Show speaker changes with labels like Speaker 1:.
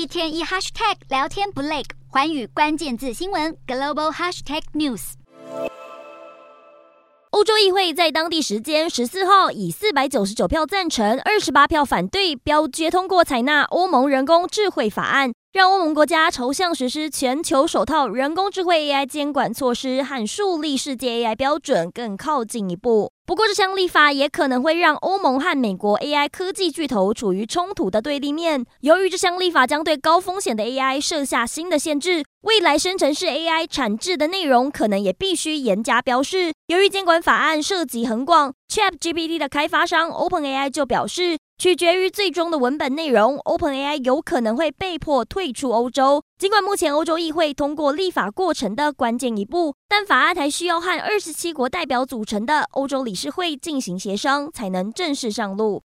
Speaker 1: 一天一 hashtag 聊天不累，环宇关键字新闻 global hashtag news。
Speaker 2: 欧洲议会在当地时间十四号以四百九十九票赞成、二十八票反对，表决通过采纳欧盟人工智慧法案。让欧盟国家朝向实施全球首套人工智慧 AI 监管措施和树立世界 AI 标准更靠近一步。不过，这项立法也可能会让欧盟和美国 AI 科技巨头处于冲突的对立面。由于这项立法将对高风险的 AI 设下新的限制，未来生成式 AI 产制的内容可能也必须严加标示。由于监管法案涉及很广，ChatGPT 的开发商 OpenAI 就表示。取决于最终的文本内容，OpenAI 有可能会被迫退出欧洲。尽管目前欧洲议会通过立法过程的关键一步，但法案还需要和二十七国代表组成的欧洲理事会进行协商，才能正式上路。